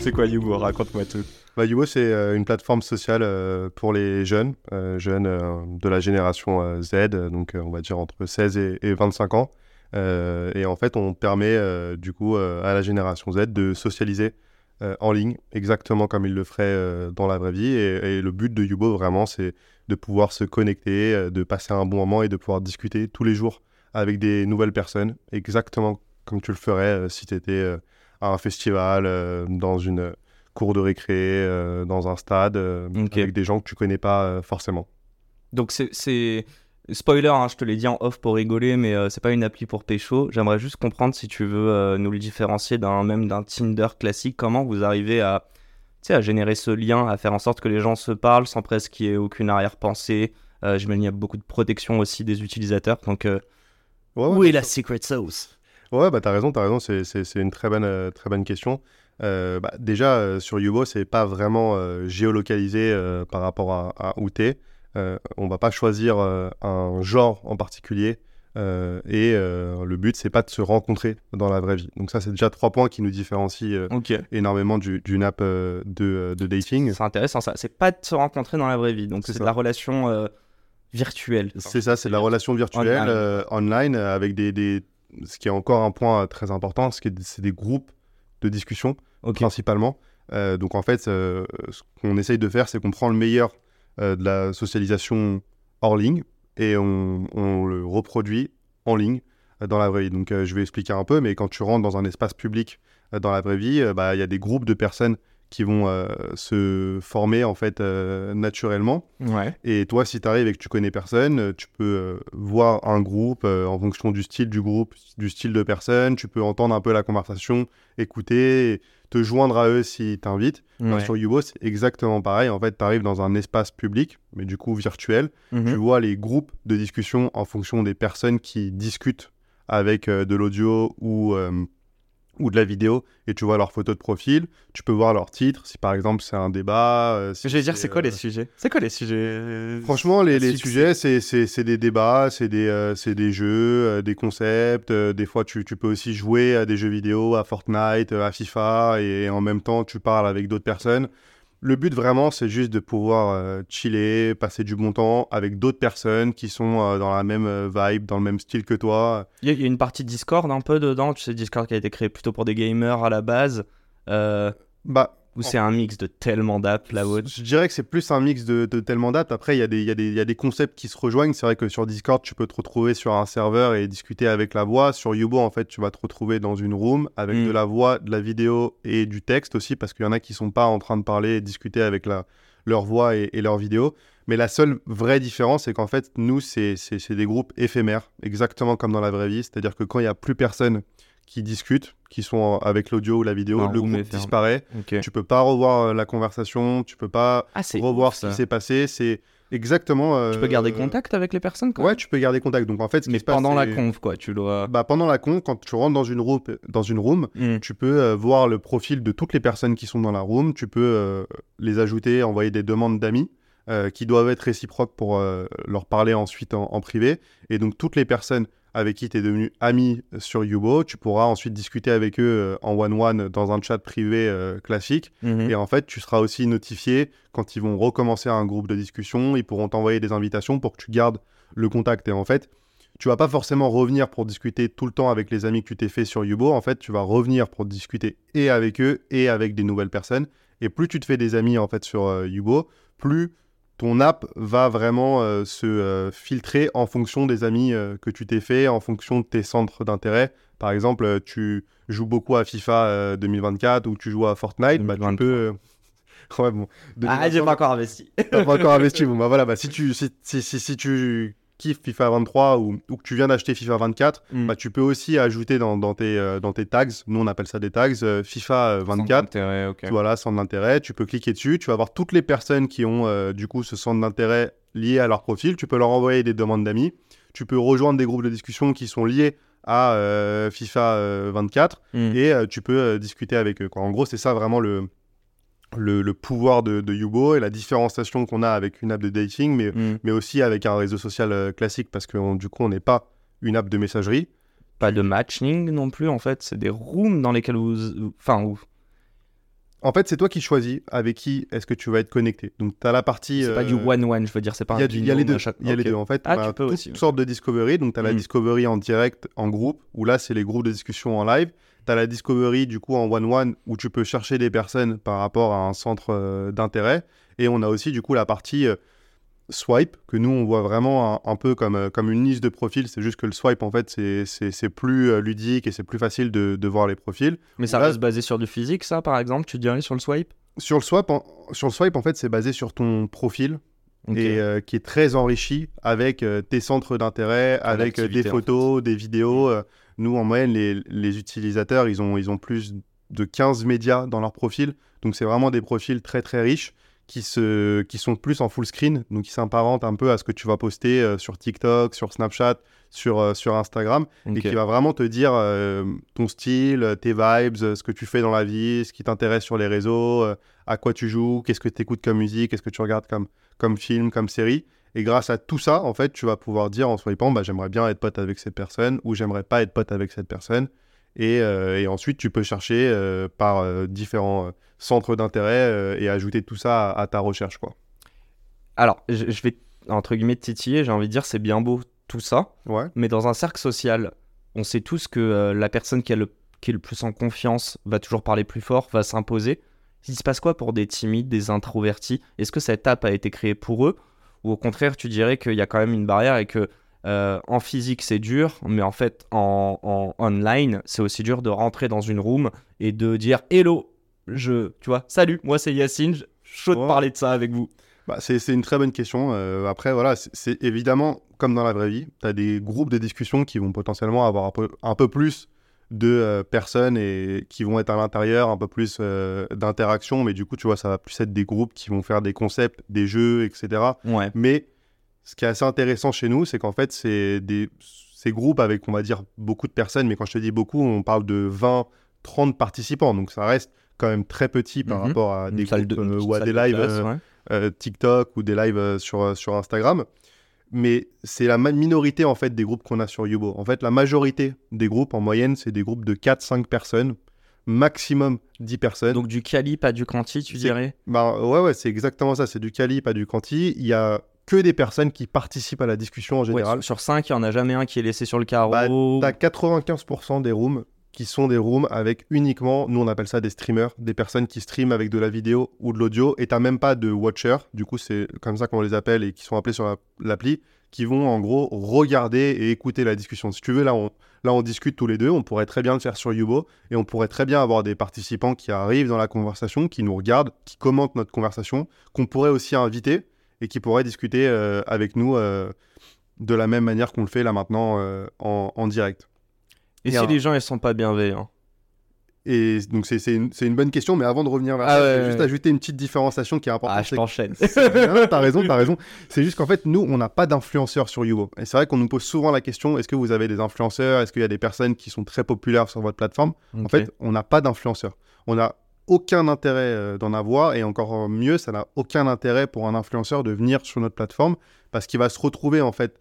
C'est quoi Yubo Raconte-moi tout. Bah, Yubo, c'est euh, une plateforme sociale euh, pour les jeunes, euh, jeunes de la génération Z, donc on va dire entre 16 et, 25 ans. et en fait, on permet du coup à la génération Z de socialiser en ligne, exactement comme ils le feraient dans la vraie vie. Et, le but de Yubo, vraiment, c'est de pouvoir se connecter, de passer un bon moment et de pouvoir discuter tous les jours avec des nouvelles personnes, exactement comme tu le ferais si tu étais à un festival, euh, dans une cour de récré, euh, dans un stade, euh, avec des gens que tu connais pas forcément. Donc c'est spoiler, hein, je te l'ai dit en off pour rigoler, mais c'est pas une appli pour pécho. J'aimerais juste comprendre si tu veux nous le différencier d'un même d'un Tinder classique. Comment vous arrivez à à générer ce lien, à faire en sorte que les gens se parlent sans presque qu'il y ait aucune arrière-pensée? Euh, J'imagine qu'il y a beaucoup de protection aussi des utilisateurs. Donc, où est la secret sauce? Ouais, bah t'as raison, t'as raison, c'est une très bonne, euh, très bonne question. Euh, bah, déjà, euh, sur Yubo, c'est pas vraiment géolocalisé par rapport à, à où t'es. on va pas choisir un genre en particulier. et le but, c'est pas de se rencontrer dans la vraie vie. Donc ça, c'est déjà trois points qui nous différencient énormément d'une app de, de, dating. C'est intéressant ça. C'est pas de se rencontrer dans la vraie vie. Donc c'est de la relation virtuelle. C'est ça, c'est de la relation virtuelle online, avec des, des ce qui est encore un point très important, c'est des groupes de discussion principalement. Euh, donc en fait, euh, ce qu'on essaye de faire, c'est qu'on prend le meilleur euh, de la socialisation hors ligne et on, le reproduit en ligne dans la vraie vie. Donc je vais expliquer un peu, mais quand tu rentres dans un espace public dans la vraie vie, bah, il y a des groupes de personnes qui vont euh, se former en fait euh, naturellement. Et toi, si tu arrives et que tu connais personne, euh, tu peux voir un groupe en fonction du style du groupe, du style de personne. Tu peux entendre un peu la conversation, écouter, te joindre à eux s'ils t'invitent. sur Yubo, c'est exactement pareil. En fait, tu arrives dans un espace public, mais du coup virtuel. Mhm. Tu vois les groupes de discussion en fonction des personnes qui discutent avec de l'audio ou ou de la vidéo et tu vois leur photo de profil, tu peux voir leur titre, si par exemple c'est un débat. Euh, je vais dire, c'est quoi les euh, sujets? C'est quoi les sujets euh, Franchement, les, les sujets, c'est des débats, c'est des, des jeux, des concepts. des fois, tu, tu, peux aussi jouer à des jeux vidéo, à Fortnite, à FIFA, et en même temps, tu parles avec d'autres personnes. Le but vraiment, c'est juste de pouvoir euh, chiller, passer du bon temps avec d'autres personnes qui sont euh, dans la même euh, vibe, dans le même style que toi. Il y, a une partie Discord un peu dedans. Tu sais, Discord qui a été créé plutôt pour des gamers à la base. bah, ou c'est un mix de tellement d'apps là-haut Je dirais que c'est plus un mix de, tellement d'apps. Après, il y, a des, y, a des, y a des concepts qui se rejoignent. C'est vrai que sur Discord, tu peux te retrouver sur un serveur et discuter avec la voix. Sur Yubo, en fait, tu vas te retrouver dans une room avec mm. de la voix, de la vidéo et du texte aussi, parce qu'il y en a qui sont pas en train de parler et discuter avec la, leur voix et, leur vidéo. Mais la seule vraie différence, c'est qu'en fait, nous, c'est des groupes éphémères, exactement comme dans la vraie vie. C'est-à-dire que quand il n'y a plus personne qui discutent, qui sont avec l'audio ou la vidéo, le groupe disparaît. Tu peux pas revoir euh, la conversation, tu peux pas ah, revoir ce qui s'est passé. C'est exactement. Euh, tu peux garder contact avec les personnes. Quoi. Ouais, tu peux garder contact. Donc en fait, mais pendant la conf, quoi, tu dois. Bah pendant la conf, quand tu rentres dans une room, dans une room, hmm. tu peux euh, voir le profil de toutes les personnes qui sont dans la room. Tu peux les ajouter, envoyer des demandes d'amis. qui doivent être réciproques pour leur parler ensuite en, privé. Et donc toutes les personnes avec qui tu es devenu ami sur Yubo. Tu pourras ensuite discuter avec eux euh, en one-one dans un chat privé euh, classique. Mhm. Et en fait, tu seras aussi notifié quand ils vont recommencer un groupe de discussion. Ils pourront t'envoyer des invitations pour que tu gardes le contact. Et en fait, tu vas pas forcément revenir pour discuter tout le temps avec les amis que tu t'es fait sur Yubo. En fait, tu vas revenir pour discuter et avec eux et avec des nouvelles personnes. Et plus tu te fais des amis en fait sur euh, Yubo, plus ton app va vraiment euh, se euh, filtrer en fonction des amis euh, que tu t'es fait, en fonction de tes centres d'intérêt. Par exemple, tu joues beaucoup à FIFA 2024 ou tu joues à Fortnite, bah, tu peux. ouais, bon. Ah, j'ai pas encore investi. pas encore investi. Bon, bah voilà, bah, si tu, si, si, si, tu kiffes FIFA 23 ou, ou que tu viens d'acheter FIFA 24, Mm. bah, tu peux aussi ajouter dans, dans tes, euh, dans tes tags, nous on appelle ça des tags, euh, FIFA euh, 24. Intérêt, ok. Voilà, centre d'intérêt. Tu peux cliquer dessus. Tu vas voir toutes les personnes qui ont euh, du coup ce centre d'intérêt lié à leur profil. Tu peux leur envoyer des demandes d'amis. Tu peux rejoindre des groupes de discussion qui sont liés à euh, FIFA euh, 24 Mm. et euh, tu peux euh, discuter avec eux. Quoi. En gros, c'est ça vraiment le, le, le pouvoir de, de Yubo et la différenciation qu'on a avec une app de dating, mais, Mm. mais aussi avec un réseau social euh, classique parce que on- du coup, on n'est pas une app de messagerie. Pas de matching non plus, en fait. C'est des rooms dans lesquels vous. Enfin, où... En fait, c'est toi qui choisis avec qui est-ce que tu vas être connecté. Donc, tu as la partie. c'est pas du euh, one-one, je veux dire, c'est pas Il y, a un du- il y a les deux. chaque- Il y a les deux. En fait, Ah, on a tu peux toutes aussi, sortes de discovery. Donc, tu as la Mm. discovery en direct, en groupe, où là, c'est les groupes de discussion en live. Tu as la discovery, du coup, en one-one, où tu peux chercher des personnes par rapport à un centre euh, d'intérêt. Et on a aussi, du coup, la partie euh, swipe, que nous, on voit vraiment un, un peu comme, euh, comme une liste de profils. C'est juste que le swipe, en fait, c'est- plus euh, ludique et c'est plus facile de, de voir les profils. Mais ça Là- reste basé sur du physique, ça, par exemple, tu dirais, sur le swipe? Sur le swipe, en, sur le swipe, en fait, c'est basé sur ton profil. Et euh, qui est très enrichi avec euh, tes centres d'intérêt, avec euh, des en photos, des vidéos. euh, nous, en moyenne, les, les utilisateurs, ils ont, ils ont plus de 15 médias dans leur profil. Donc, c'est vraiment des profils très, très riches qui, se, qui sont plus en full screen, donc qui s'apparentent un peu à ce que tu vas poster euh, sur TikTok, sur Snapchat, sur, euh, sur Instagram, et qui va vraiment te dire euh, ton style, tes vibes, ce que tu fais dans la vie, ce qui t'intéresse sur les réseaux, à quoi tu joues, qu'est-ce que tu écoutes comme musique, qu'est-ce que tu regardes comme, comme film, comme série. Et grâce à tout ça, en fait, tu vas pouvoir dire en swipant, bah, j'aimerais bien être pote avec cette personne ou j'aimerais pas être pote avec cette personne. Et, et ensuite, tu peux chercher par différents centres d'intérêt euh, et ajouter tout ça à, à ta recherche. Quoi. Alors, je, je vais, entre guillemets, titiller, j'ai envie de dire, c'est bien beau tout ça, Ouais. mais dans un cercle social, on sait tous que euh, la personne qui, a le, qui est le plus en confiance va toujours parler plus fort, va s'imposer. Il se passe quoi pour des timides, des introvertis? Est-ce que cette app a été créée pour eux? Ou au contraire, tu dirais qu'il y a quand même une barrière et que euh, en physique c'est dur, mais en fait en, en online c'est aussi dur de rentrer dans une room et de dire hello, je, tu vois, salut, moi c'est Yacine, je- chaud de Ouais. parler de ça avec vous. Bah, c'est une très bonne question. Euh, après, voilà, c'est- évidemment comme dans la vraie vie. Tu as des groupes de discussion qui vont potentiellement avoir un peu, un peu plus de euh, personnes et qui vont être à l'intérieur, un peu plus euh, d'interaction. Mais du coup, tu vois, ça va plus être des groupes qui vont faire des concepts, des jeux, etc. Ouais. Mais ce qui est assez intéressant chez nous, c'est qu'en fait, c'est des ces groupes avec, on va dire, beaucoup de personnes. Mais quand je te dis beaucoup, on parle de 20, 30 participants. Donc ça reste quand même très petit par Mhm. rapport à des groupes de- ou à des de lives ouais. euh, TikTok ou des lives euh, sur, euh, sur Instagram. Mais c'est la minorité en fait des groupes qu'on a sur Yubo. En fait, la majorité des groupes en moyenne, c'est des groupes de 4-5 personnes, maximum 10 personnes. Donc du quali, pas du quanti, tu dirais? Bah, ouais, ouais, c'est exactement ça. C'est du quali, pas du quanti. Il y a que des personnes qui participent à la discussion en Ouais, général. sur, 5, il n'y en a jamais un qui est laissé sur le carreau. Bah, T'as 95% des rooms qui sont des rooms avec uniquement, nous on appelle ça des streamers, des personnes qui streament avec de la vidéo ou de l'audio, et t'as même pas de watcher, du coup c'est comme ça qu'on les appelle et qui sont appelés sur la- l'appli, qui vont en gros regarder et écouter la discussion. Si tu veux, là on, là on discute tous les deux, on pourrait très bien le faire sur Yubo, et on pourrait très bien avoir des participants qui arrivent dans la conversation, qui nous regardent, qui commentent notre conversation, qu'on pourrait aussi inviter, et qui pourraient discuter euh, avec nous euh, de la même manière qu'on le fait là maintenant euh, en direct. Et si les gens ils sont pas bienveillants Et donc c'est une, une bonne question, mais avant de revenir vers Ah ça, ouais, je vais juste ajouter une petite différenciation qui est importante. Ah, je t'enchaîne. T'as raison, t'as raison. C'est juste qu'en fait, nous, on n'a pas d'influenceurs sur Yubo. Et c'est vrai qu'on nous pose souvent la question est-ce que vous avez des influenceurs? Est-ce qu'il y a des personnes qui sont très populaires sur votre plateforme? En fait, on n'a pas d'influenceurs. On n'a aucun intérêt euh, d'en avoir, et encore mieux, ça n'a aucun intérêt pour un influenceur de venir sur notre plateforme, parce qu'il va se retrouver en fait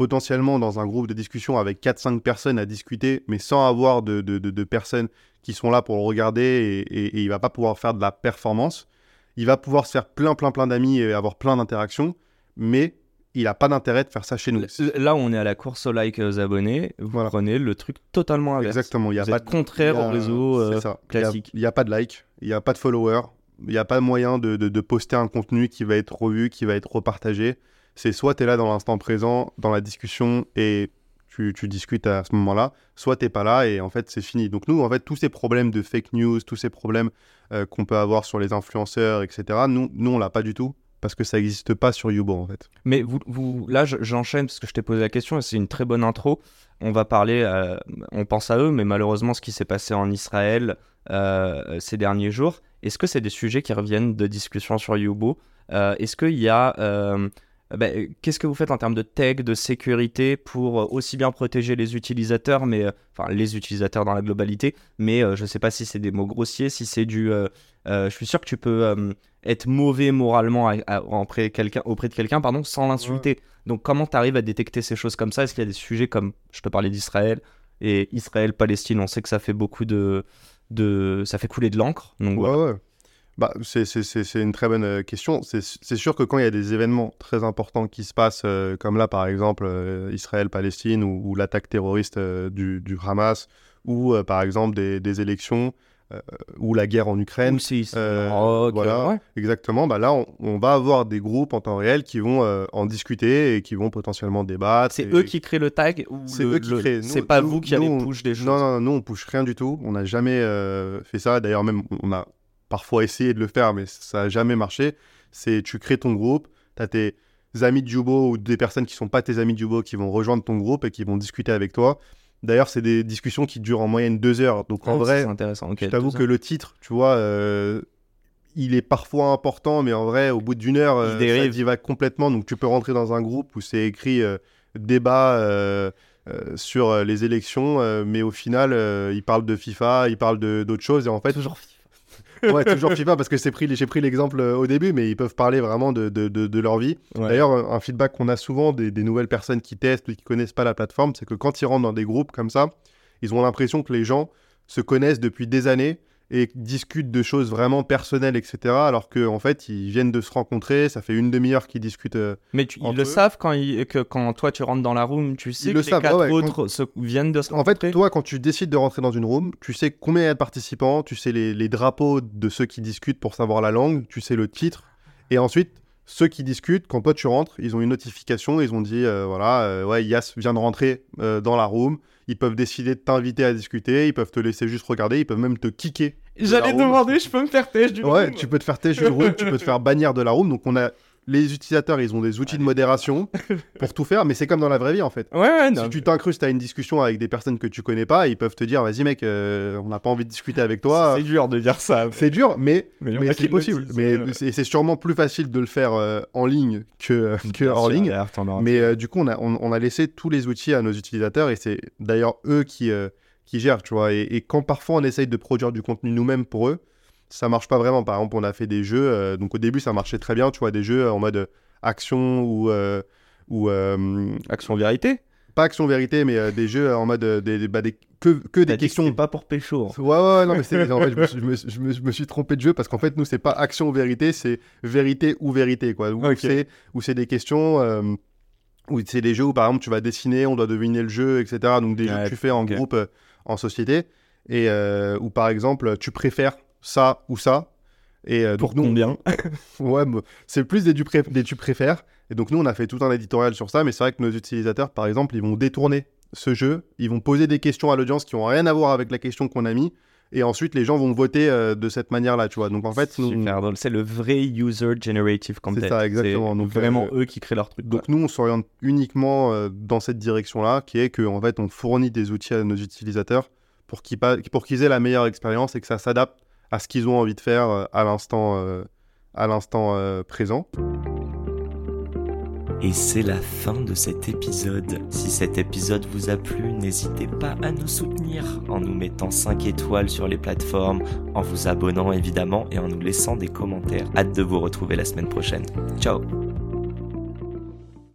potentiellement dans un groupe de discussion avec 4-5 personnes à discuter, mais sans avoir de, de- de- de personnes qui sont là pour le regarder, et, et- et il va pas pouvoir faire de la performance. Il va pouvoir se faire plein, plein, plein d'amis et avoir plein d'interactions, mais il n'a pas d'intérêt de faire ça chez nous. Là, on est à la course au like et aux abonnés. Vous Voilà. prenez le truc totalement inverse. Exactement, il n'y a Vous pas êtes contraire a- au réseau euh, a- classique. Il n'y a, pas de like, il n'y a pas de followers, il n'y a pas moyen de, de- de poster un contenu qui va être revu, qui va être repartagé. C'est soit tu es là dans l'instant présent, dans la discussion, et tu, tu discutes à ce moment-là, soit tu pas là, et en fait, c'est fini. Donc nous, en fait, tous ces problèmes de fake news, tous ces problèmes euh, qu'on peut avoir sur les influenceurs, etc., nous, nous on l'a pas du tout. parce que ça n'existe pas sur Yubo en fait. Mais vous, vous là, j'enchaîne parce que je t'ai posé la question et c'est une très bonne intro. On va parler, euh, on pense à eux, mais malheureusement, ce qui s'est passé en Israël euh, ces derniers jours, est-ce que c'est des sujets qui reviennent de discussion sur Yubo Est-ce qu'il y a bah, qu'est-ce que vous faites en termes de tech, de sécurité pour aussi bien protéger les utilisateurs, mais enfin les utilisateurs dans la globalité, mais je ne sais pas si c'est des mots grossiers, si c'est du, je suis sûr que tu peux être mauvais moralement auprès, de quelqu'un pardon, sans l'insulter. Donc comment tu arrives à détecter ces choses comme ça? Est-ce qu'il y a des sujets comme, je te parlais d'Israël, et Israël-Palestine, on sait que ça fait beaucoup de... de ça fait couler de l'encre. Donc, ouais, ouais. Bah, c'est une très bonne euh, question. C'est sûr que quand il y a des événements très importants qui se passent, euh, comme là par exemple euh, Israël-Palestine ou, l'attaque terroriste du, du, Hamas, ou par exemple des, des élections, euh, ou la guerre en Ukraine. Euh, voilà, exactement. Bah là, on, va avoir des groupes en temps réel qui vont euh, en discuter et qui vont potentiellement débattre. C'est eux qui créent le tag C'est eux qui créent. C'est pas vous qui allez push des choses. Non, non, nous on push rien du tout. On n'a jamais fait ça. D'ailleurs, même on a parfois essayé de le faire, mais ça n'a jamais marché. C'est tu crées ton groupe, tu as tes amis de Jubo ou des personnes qui sont pas tes amis de Jubo qui vont rejoindre ton groupe et qui vont discuter avec toi. D'ailleurs, c'est des discussions qui durent en moyenne deux heures. Donc en ah, vrai, intéressant. je t'avoue que le titre, tu vois, euh, il est parfois important, mais en vrai, au bout d'une heure, euh, il ça va complètement. Donc tu peux rentrer dans un groupe où c'est écrit euh, débat sur les élections, mais au final, il parle de FIFA, il parle d'autres choses. Et en fait, toujours ouais, toujours FIFA parce que j'ai pris, pris l'exemple euh, au début, mais ils peuvent parler vraiment de, de, de, leur vie. D'ailleurs, un feedback qu'on a souvent des, des, nouvelles personnes qui testent ou qui connaissent pas la plateforme, c'est que quand ils rentrent dans des groupes comme ça, ils ont l'impression que les gens se connaissent depuis des années et discutent de choses vraiment personnelles, etc. Alors qu'en en fait, ils viennent de se rencontrer, ça fait une demi-heure qu'ils discutent. Euh, mais ils le savent quand, que quand toi tu rentres dans la room, tu sais que le les quatre autres se, viennent de se rencontrer. En fait, toi, quand tu décides de rentrer dans une room, tu sais combien il y a de participants, tu sais les, les drapeaux de ceux qui discutent pour savoir la langue, tu sais le titre, et ensuite ceux qui discutent, quand toi tu rentres, ils ont une notification, ils ont dit euh, voilà, euh, ouais, Yas vient de rentrer dans la room, ils peuvent décider de t'inviter à discuter, ils peuvent te laisser juste regarder, ils peuvent même te kicker. J'allais demander, je peux me faire têche du Ouais, tu peux te faire têche du room, tu peux te faire bannir de la room. Donc on a les utilisateurs, ils ont des outils de modération pour tout faire, mais c'est comme dans la vraie vie en fait. Ouais, ouais, non. Si tu t'incrustes à une discussion avec des personnes que tu connais pas, ils peuvent te dire vas-y mec, euh, on n'a pas envie de discuter avec toi. C'est dur de dire ça. C'est dur, mais, mais, c'est possible. Mais c'est sûrement plus facile de le faire euh, en ligne que, que hors ligne. Mais euh, du coup, on a, on, a laissé tous les outils à nos utilisateurs et c'est d'ailleurs eux qui, qui gèrent, tu vois. Et, et, quand parfois on essaye de produire du contenu nous-mêmes pour eux, ça marche pas vraiment. Par exemple, on a fait des jeux, euh, donc au début ça marchait très bien, tu vois, des jeux en mode euh, action ou. Euh, ou action vérité Pas action vérité, mais des jeux en mode des, bah, des, que, que des questions. pas pour pécho. Hein. Ouais, ouais, non, mais c'est, en fait, je, me, je, me, je, me, suis trompé de jeu parce qu'en fait, nous, c'est pas action ou vérité, c'est vérité ou vérité, quoi. Où, c'est, des questions. où c'est des jeux où, par exemple, tu vas dessiner, on doit deviner le jeu, etc. Donc, des jeux que tu fais en groupe, en société. Et où, par exemple, tu préfères ça ou ça. Et euh, Pour donc, combien Ouais, c'est plus des, des tu préfères. Et donc nous, on a fait tout un éditorial sur ça, mais c'est vrai que nos utilisateurs, par exemple, ils vont détourner ce jeu, ils vont poser des questions à l'audience qui n'ont rien à voir avec la question qu'on a mis, et ensuite les gens vont voter euh, de cette manière-là, tu vois. Donc en fait, c'est le vrai user generative content. C'est ça, exactement. Donc vraiment euh, eux qui créent leur truc. Donc nous, on s'oriente uniquement dans cette direction-là, qui est qu'en fait, on fournit des outils à nos utilisateurs pour qu'ils aient la meilleure expérience et que ça s'adapte à ce qu'ils ont envie de faire euh, à l'instant euh, euh, présent. Et c'est la fin de cet épisode. Si cet épisode vous a plu, n'hésitez pas à nous soutenir en nous mettant 5 étoiles sur les plateformes, en vous abonnant évidemment et en nous laissant des commentaires. Hâte de vous retrouver la semaine prochaine. Ciao